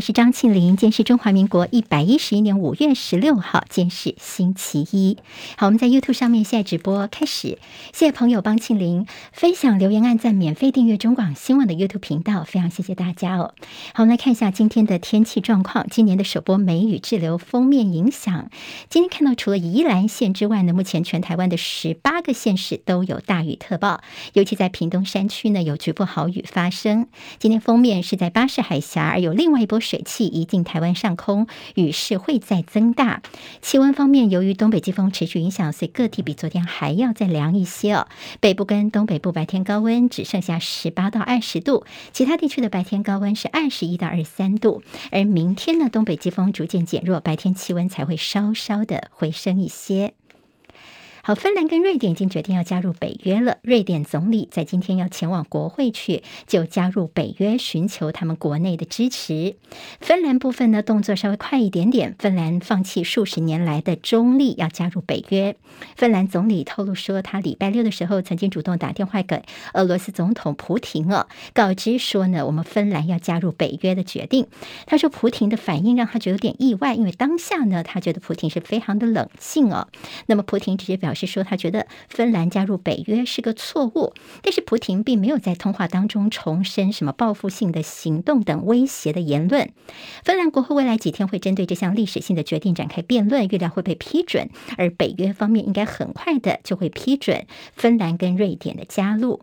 是张庆玲。今天是中华民国一百一十一年五月十六号，今天是星期一。好，我们在 YouTube 上面现在直播开始。谢谢朋友帮庆玲分享、留言、按赞、免费订阅中广新闻的 YouTube 频道，非常谢谢大家哦。好，我们来看一下今天的天气状况。今年的首波梅雨滞留封面影响，今天看到除了宜兰县之外呢，目前全台湾的十八个县市都有大雨特报，尤其在屏东山区呢有局部豪雨发生。今天封面是在巴士海峡，而有另外一波水汽移进台湾上空，雨势会再增大。气温方面，由于东北季风持续影响，所以各地比昨天还要再凉一些哦。北部跟东北部白天高温只剩下十八到二十度，其他地区的白天高温是二十一到二十三度。而明天呢，东北季风逐渐减弱，白天气温才会稍稍的回升一些。好，芬兰跟瑞典已经决定要加入北约了。瑞典总理在今天要前往国会去，就加入北约，寻求他们国内的支持。芬兰部分呢，动作稍微快一点点，芬兰放弃数十年来的中立，要加入北约。芬兰总理透露说，他礼拜六的时候曾经主动打电话给俄罗斯总统普廷哦，告知说呢，我们芬兰要加入北约的决定。他说，普廷的反应让他觉得有点意外，因为当下呢，他觉得普廷是非常的冷静哦。那么普廷直接表示。是说他觉得芬兰加入北约是个错误，但是普廷并没有在通话当中重申什么报复性的行动等威胁的言论。芬兰国会未来几天会针对这项历史性的决定展开辩论，预料会被批准，而北约方面应该很快的就会批准芬兰跟瑞典的加入。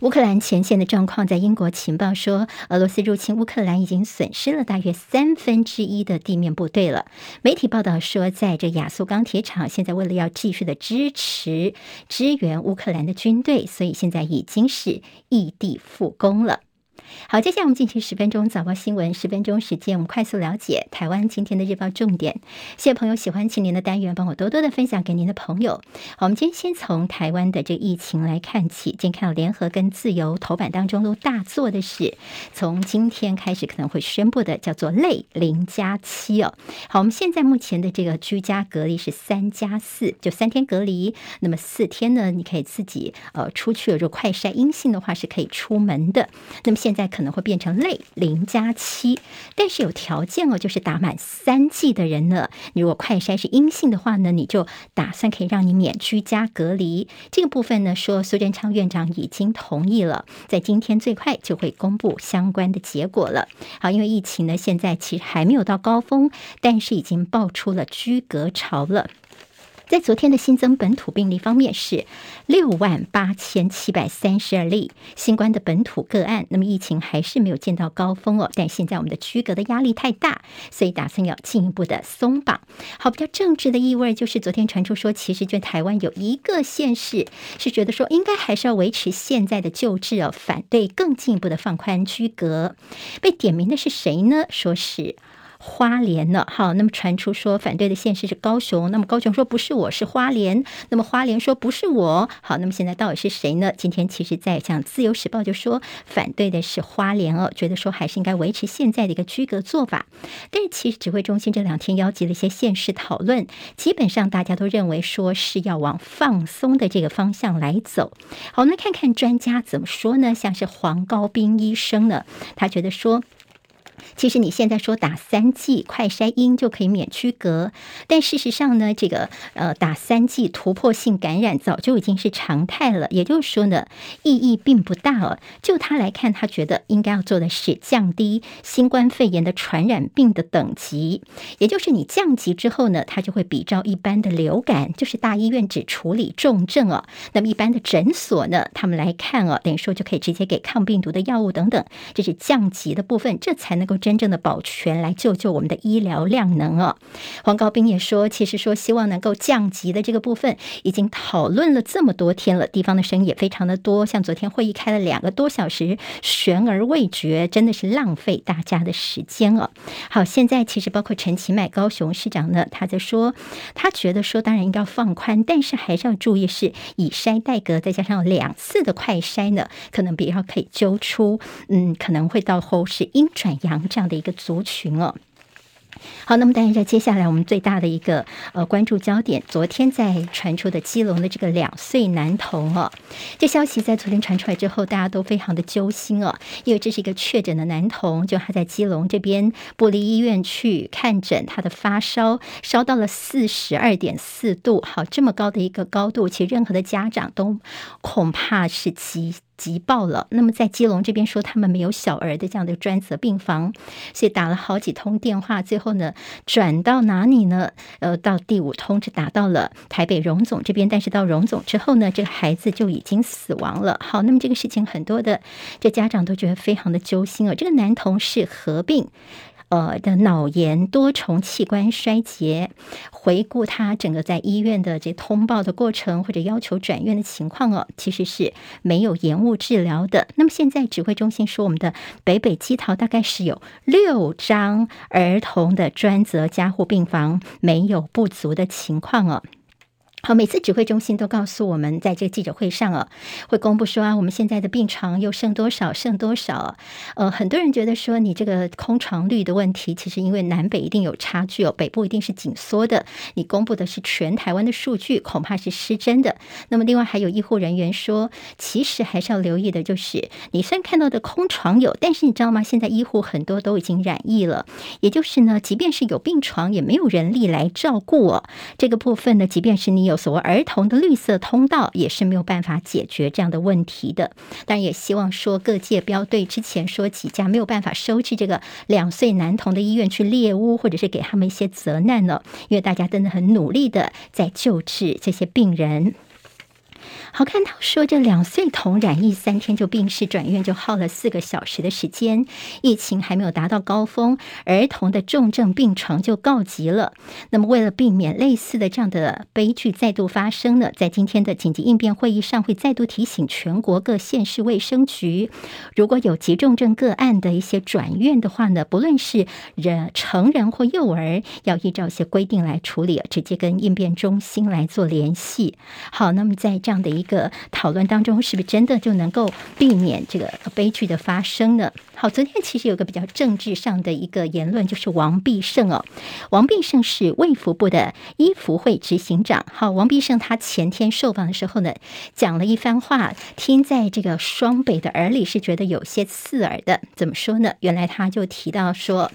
乌克兰前线的状况，在英国情报说，俄罗斯入侵乌克兰已经损失了大约三分之一的地面部队了。媒体报道说，在这亚速钢铁厂，现在为了要继续的支持支援乌克兰的军队，所以现在已经是异地复工了。好，接下来我们进行十分钟早报新闻，十分钟时间，我们快速了解台湾今天的日报重点。谢谢朋友喜欢庆玲的单元，帮我多多的分享给您的朋友。好，我们今天先从台湾的这个疫情来看起。今天看到联合跟自由头版当中都大做的是，从今天开始可能会宣布的叫做类零加七哦。好，我们现在目前的这个居家隔离是三加四，就三天隔离，那么四天呢，你可以自己呃出去了，如果快筛阴性的话是可以出门的。那么现在可能会变成类零加七，但是有条件哦，就是打满三剂的人呢，如果快筛是阴性的话呢，你就打算可以让你免居家隔离。这个部分呢，说苏贞昌院长已经同意了，在今天最快就会公布相关的结果了。好，因为疫情呢现在其实还没有到高峰，但是已经爆出了居隔潮了。在昨天的新增本土病例方面是六万八千七百三十二例新冠的本土个案，那么疫情还是没有见到高峰哦。但现在我们的居隔的压力太大，所以打算要进一步的松绑。好，比较政治的意味就是昨天传出说，其实就台湾有一个县市是觉得说应该还是要维持现在的旧制哦，反对更进一步的放宽居隔。被点名的是谁呢？说是。花莲呢？好，那么传出说反对的县市是高雄，那么高雄说不是我，是花莲。那么花莲说不是我。好，那么现在到底是谁呢？今天其实，在像《自由时报》就说反对的是花莲哦，觉得说还是应该维持现在的一个居隔做法。但是其实指挥中心这两天邀集了一些县市讨论，基本上大家都认为说是要往放松的这个方向来走。好，我们看看专家怎么说呢？像是黄高斌医生呢，他觉得说。其实你现在说打三剂快筛阴就可以免区隔，但事实上呢，这个呃打三剂突破性感染早就已经是常态了。也就是说呢，意义并不大哦。就他来看，他觉得应该要做的是降低新冠肺炎的传染病的等级，也就是你降级之后呢，他就会比照一般的流感，就是大医院只处理重症哦。那么一般的诊所呢，他们来看哦，等于说就可以直接给抗病毒的药物等等，这是降级的部分，这才能能够。真正的保全来救救我们的医疗量能哦。黄高斌也说，其实说希望能够降级的这个部分已经讨论了这么多天了，地方的声音也非常的多。像昨天会议开了两个多小时，悬而未决，真的是浪费大家的时间哦。好，现在其实包括陈其迈高雄市长呢，他在说，他觉得说当然应该放宽，但是还是要注意是以筛代隔，再加上两次的快筛呢，可能比较可以揪出，嗯，可能会到后是阴转阳。这样的一个族群哦，好，那么当然在接下来我们最大的一个呃关注焦点，昨天在传出的基隆的这个两岁男童哦，这消息在昨天传出来之后，大家都非常的揪心哦，因为这是一个确诊的男童，就他在基隆这边部立医院去看诊，他的发烧烧到了四十二点四度，好，这么高的一个高度，其实任何的家长都恐怕是急。急爆了。那么在基隆这边说他们没有小儿的这样的专责病房，所以打了好几通电话，最后呢转到哪里呢？呃，到第五通是打到了台北荣总这边，但是到荣总之后呢，这个孩子就已经死亡了。好，那么这个事情很多的这家长都觉得非常的揪心啊。这个男童是合并。呃的脑炎、多重器官衰竭，回顾他整个在医院的这通报的过程或者要求转院的情况哦，其实是没有延误治疗的。那么现在指挥中心说，我们的北北基桃大概是有六张儿童的专责加护病房没有不足的情况哦。好，每次指挥中心都告诉我们，在这个记者会上啊，会公布说啊，我们现在的病床又剩多少，剩多少。呃，很多人觉得说，你这个空床率的问题，其实因为南北一定有差距哦，北部一定是紧缩的。你公布的是全台湾的数据，恐怕是失真的。那么，另外还有医护人员说，其实还是要留意的，就是你虽然看到的空床有，但是你知道吗？现在医护很多都已经染疫了，也就是呢，即便是有病床，也没有人力来照顾哦。这个部分呢，即便是你有。所谓儿童的绿色通道也是没有办法解决这样的问题的，当然也希望说各界不要对之前说几家没有办法收治这个两岁男童的医院去猎污，或者是给他们一些责难呢，因为大家真的很努力的在救治这些病人。好，看到说这两岁童染疫三天就病逝，转院就耗了四个小时的时间，疫情还没有达到高峰，儿童的重症病床就告急了。那么为了避免类似的这样的悲剧再度发生呢，在今天的紧急应变会议上会再度提醒全国各县市卫生局，如果有急重症个案的一些转院的话呢，不论是人成人或幼儿，要依照一些规定来处理，直接跟应变中心来做联系。好，那么在这样的一个。一个讨论当中，是不是真的就能够避免这个悲剧的发生呢？好，昨天其实有个比较政治上的一个言论，就是王必胜哦，王必胜是卫福部的医福会执行长。好，王必胜他前天受访的时候呢，讲了一番话，听在这个双北的耳里是觉得有些刺耳的。怎么说呢？原来他就提到说。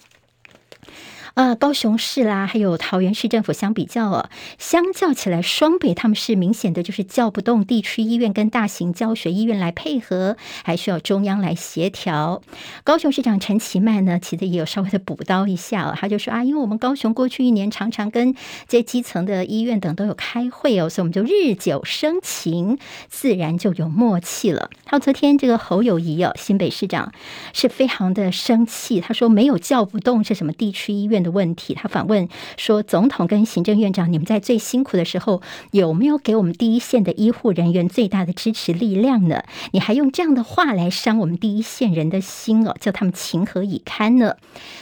啊，高雄市啦，还有桃园市政府相比较哦，相较起来，双北他们是明显的就是叫不动地区医院跟大型教学医院来配合，还需要中央来协调。高雄市长陈其迈呢，其实也有稍微的补刀一下哦，他就说啊，因为我们高雄过去一年常常跟这基层的医院等都有开会哦，所以我们就日久生情，自然就有默契了。他，昨天这个侯友谊哦，新北市长是非常的生气，他说没有叫不动是什么地区医院的问题，他反问说：“总统跟行政院长，你们在最辛苦的时候，有没有给我们第一线的医护人员最大的支持力量呢？你还用这样的话来伤我们第一线人的心哦，叫他们情何以堪呢？”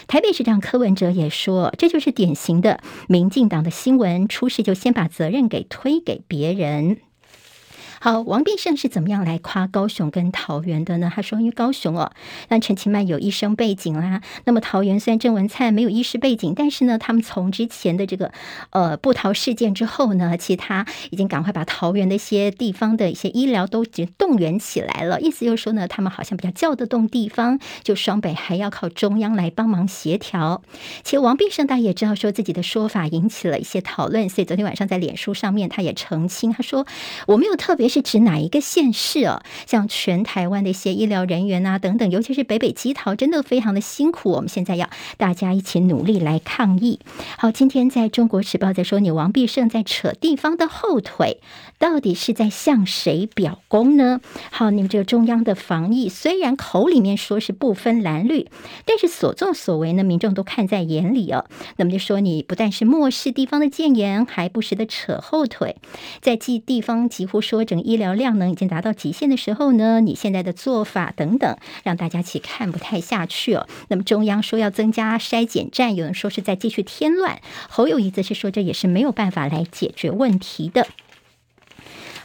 台北市长柯文哲也说：“这就是典型的民进党的新闻，出事就先把责任给推给别人。”好，王必胜是怎么样来夸高雄跟桃园的呢？他说，因为高雄哦，那陈其迈有医生背景啦，那么桃园虽然郑文灿没有医师背景，但是呢，他们从之前的这个呃布桃事件之后呢，其他已经赶快把桃园的一些地方的一些医疗都已经动员起来了。意思就是说呢，他们好像比较叫得动地方，就双北还要靠中央来帮忙协调。其实王必胜大家也知道，说自己的说法引起了一些讨论，所以昨天晚上在脸书上面他也澄清，他说我没有特别。是指哪一个县市哦？像全台湾的一些医疗人员啊等等，尤其是北北基桃，真的非常的辛苦。我们现在要大家一起努力来抗疫。好，今天在中国时报在说，你王必胜在扯地方的后腿，到底是在向谁表功呢？好，你们这个中央的防疫虽然口里面说是不分蓝绿，但是所作所为呢，民众都看在眼里哦。那么就说你不但是漠视地方的建言，还不时的扯后腿，在记地方几乎说整。医疗量能已经达到极限的时候呢，你现在的做法等等，让大家其看不太下去哦。那么中央说要增加筛检站，有人说是在继续添乱。侯友谊则是说这也是没有办法来解决问题的。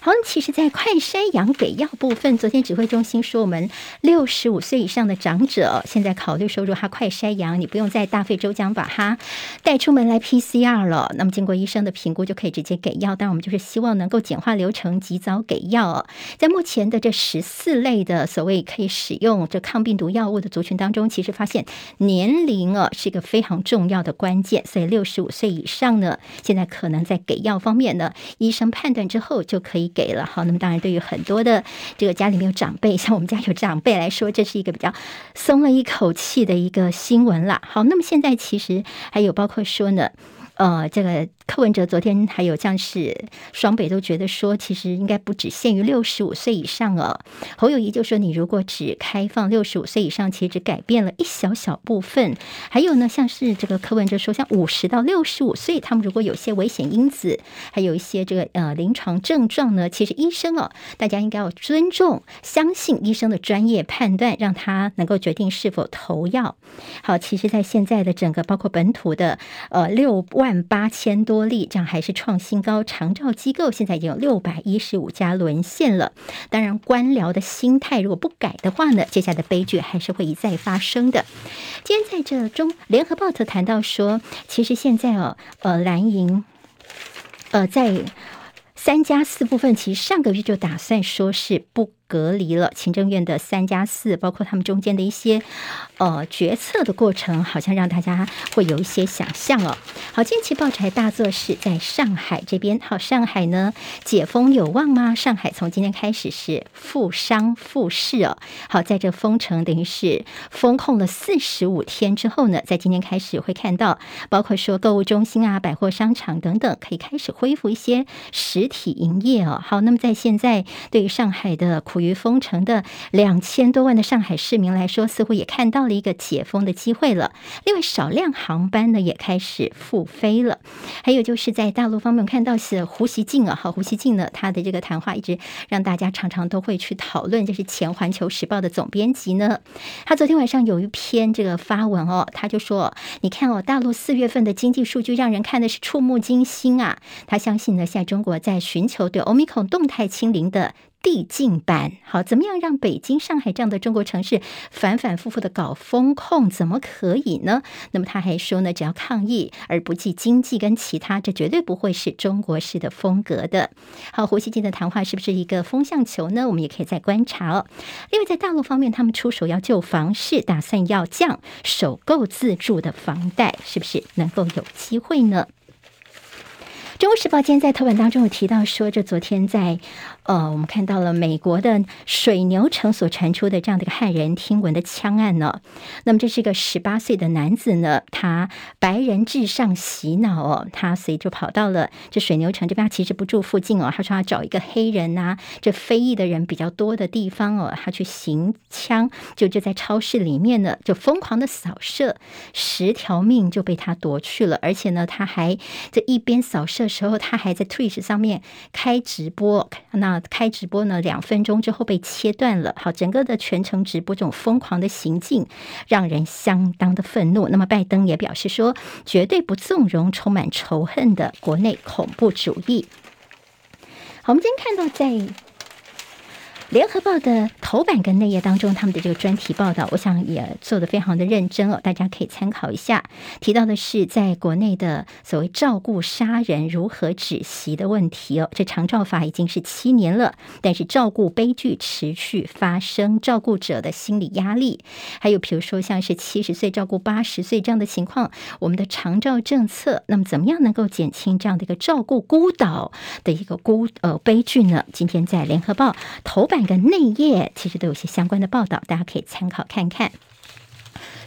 好，其实，在快筛阳给药部分，昨天指挥中心说，我们六十五岁以上的长者，现在考虑说，如果他快筛阳，你不用在大费周章把他带出门来 PCR 了。那么，经过医生的评估，就可以直接给药。当然，我们就是希望能够简化流程，及早给药。在目前的这十四类的所谓可以使用这抗病毒药物的族群当中，其实发现年龄啊是一个非常重要的关键。所以，六十五岁以上呢，现在可能在给药方面呢，医生判断之后就可以。给了好，那么当然，对于很多的这个家里面有长辈，像我们家有长辈来说，这是一个比较松了一口气的一个新闻了。好，那么现在其实还有包括说呢，呃，这个。柯文哲昨天还有像是双北都觉得说，其实应该不只限于六十五岁以上哦。侯友谊就说，你如果只开放六十五岁以上，其实只改变了一小小部分。还有呢，像是这个柯文哲说，像五十到六十五岁，他们如果有些危险因子，还有一些这个呃临床症状呢，其实医生哦，大家应该要尊重、相信医生的专业判断，让他能够决定是否投药。好，其实，在现在的整个包括本土的呃六万八千多。力这样还是创新高，长照机构现在已经有六百一十五家沦陷了。当然，官僚的心态如果不改的话呢，接下来的悲剧还是会一再发生的。今天在这中联合报头谈到说，其实现在哦，呃，蓝营，呃，在三加四部分，其实上个月就打算说是不。隔离了行政院的三加四，包括他们中间的一些呃决策的过程，好像让大家会有一些想象哦。好，近期报纸还大作是在上海这边。好，上海呢解封有望吗？上海从今天开始是复商复市哦。好，在这封城等于是封控了四十五天之后呢，在今天开始会看到，包括说购物中心啊、百货商场等等，可以开始恢复一些实体营业哦。好，那么在现在对于上海的苦。于封城的两千多万的上海市民来说，似乎也看到了一个解封的机会了。另外，少量航班呢也开始复飞了。还有就是在大陆方面看到是胡锡进啊，好，胡锡进呢，他的这个谈话一直让大家常常都会去讨论。这是前环球时报的总编辑呢，他昨天晚上有一篇这个发文哦，他就说：“你看哦，大陆四月份的经济数据让人看的是触目惊心啊。”他相信呢，现在中国在寻求对欧米孔动态清零的。递进版，好，怎么样让北京、上海这样的中国城市反反复复的搞风控，怎么可以呢？那么他还说呢，只要抗疫而不计经济跟其他，这绝对不会是中国式的风格的。好，胡锡进的谈话是不是一个风向球呢？我们也可以再观察哦。另外，在大陆方面，他们出手要救房市，打算要降首购自住的房贷，是不是能够有机会呢？中国时报今天在头版当中有提到说，这昨天在。呃，我们看到了美国的水牛城所传出的这样的一个骇人听闻的枪案呢。那么这是一个十八岁的男子呢，他白人至上洗脑哦，他所以就跑到了这水牛城这边，他其实不住附近哦，他说他找一个黑人呐、这非裔的人比较多的地方哦，他去行枪，就就在超市里面呢，就疯狂的扫射，十条命就被他夺去了，而且呢，他还这一边扫射的时候，他还在 Twitch 上面开直播，那。开直播呢，两分钟之后被切断了。好，整个的全程直播这种疯狂的行径，让人相当的愤怒。那么拜登也表示说，绝对不纵容充满仇恨的国内恐怖主义。好，我们今天看到在。联合报的头版跟内页当中，他们的这个专题报道，我想也做得非常的认真哦，大家可以参考一下。提到的是在国内的所谓照顾杀人如何止息的问题哦。这长照法已经是七年了，但是照顾悲剧持续发生，照顾者的心理压力，还有比如说像是七十岁照顾八十岁这样的情况，我们的长照政策，那么怎么样能够减轻这样的一个照顾孤岛的一个孤呃悲剧呢？今天在联合报头版。那个内页其实都有些相关的报道，大家可以参考看看。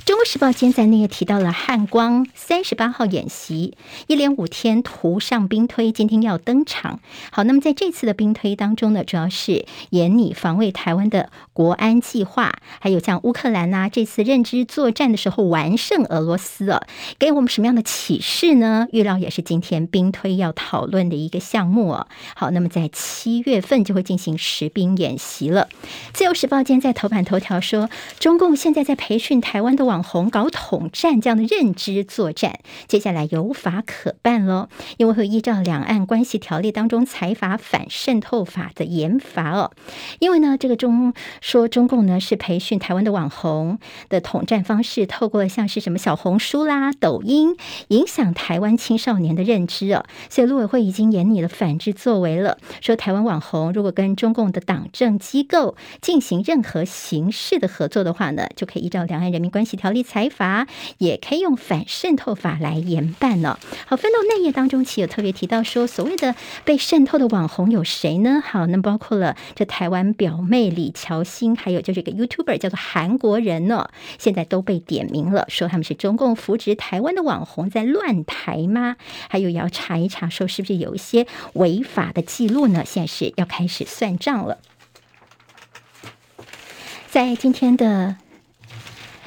中国时报今天在内页提到了汉光三十八号演习，一连五天图上兵推，今天要登场。好，那么在这次的兵推当中呢，主要是演拟防卫台湾的国安计划，还有像乌克兰呐、啊，这次认知作战的时候完胜俄罗斯啊，给我们什么样的启示呢？预料也是今天兵推要讨论的一个项目哦。好，那么在七月份就会进行实兵演习了。自由时报今天在头版头条说，中共现在在培训台湾的网。网红搞统战这样的认知作战，接下来有法可办喽，因为会依照《两岸关系条例》当中财阀反渗透法的严罚哦。因为呢，这个中说中共呢是培训台湾的网红的统战方式，透过像是什么小红书啦、抖音，影响台湾青少年的认知哦。所以陆委会已经演拟了反制作为了，说台湾网红如果跟中共的党政机构进行任何形式的合作的话呢，就可以依照《两岸人民关系条条例》裁罚，也可以用反渗透法来严办呢。好，分到内页当中，其有特别提到说，所谓的被渗透的网红有谁呢？好，那包括了这台湾表妹李乔欣，还有就是这个 YouTuber 叫做韩国人呢，现在都被点名了，说他们是中共扶植台湾的网红在乱台吗？还有要查一查，说是不是有一些违法的记录呢？现在是要开始算账了。在今天的。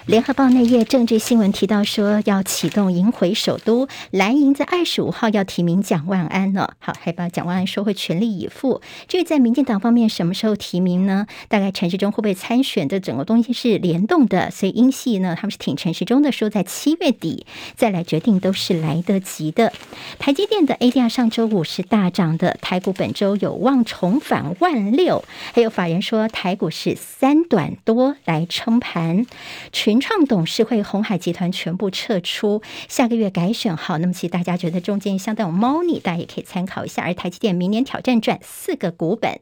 联合报那页政治新闻提到说，要启动赢回首都，蓝营在二十五号要提名蒋万安呢。好，还把蒋万安说会全力以赴。至于在民进党方面什么时候提名呢？大概陈时中会不会参选的整个东西是联动的，所以英系呢他们是挺陈时中的，说在七月底再来决定都是来得及的。台积电的 ADR 上周五是大涨的，台股本周有望重返万六。还有法人说台股是三短多来撑盘群。创董事会鸿海集团全部撤出，下个月改选好。那么其实大家觉得中间相当有猫腻，大家也可以参考一下。而台积电明年挑战赚四个股本。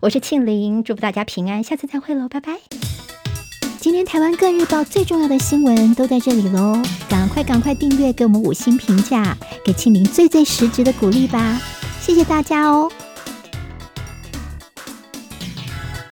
我是庆玲，祝福大家平安，下次再会喽，拜拜。今天台湾各日报最重要的新闻都在这里喽，赶快赶快订阅，给我们五星评价，给庆玲最最实质的鼓励吧，谢谢大家哦。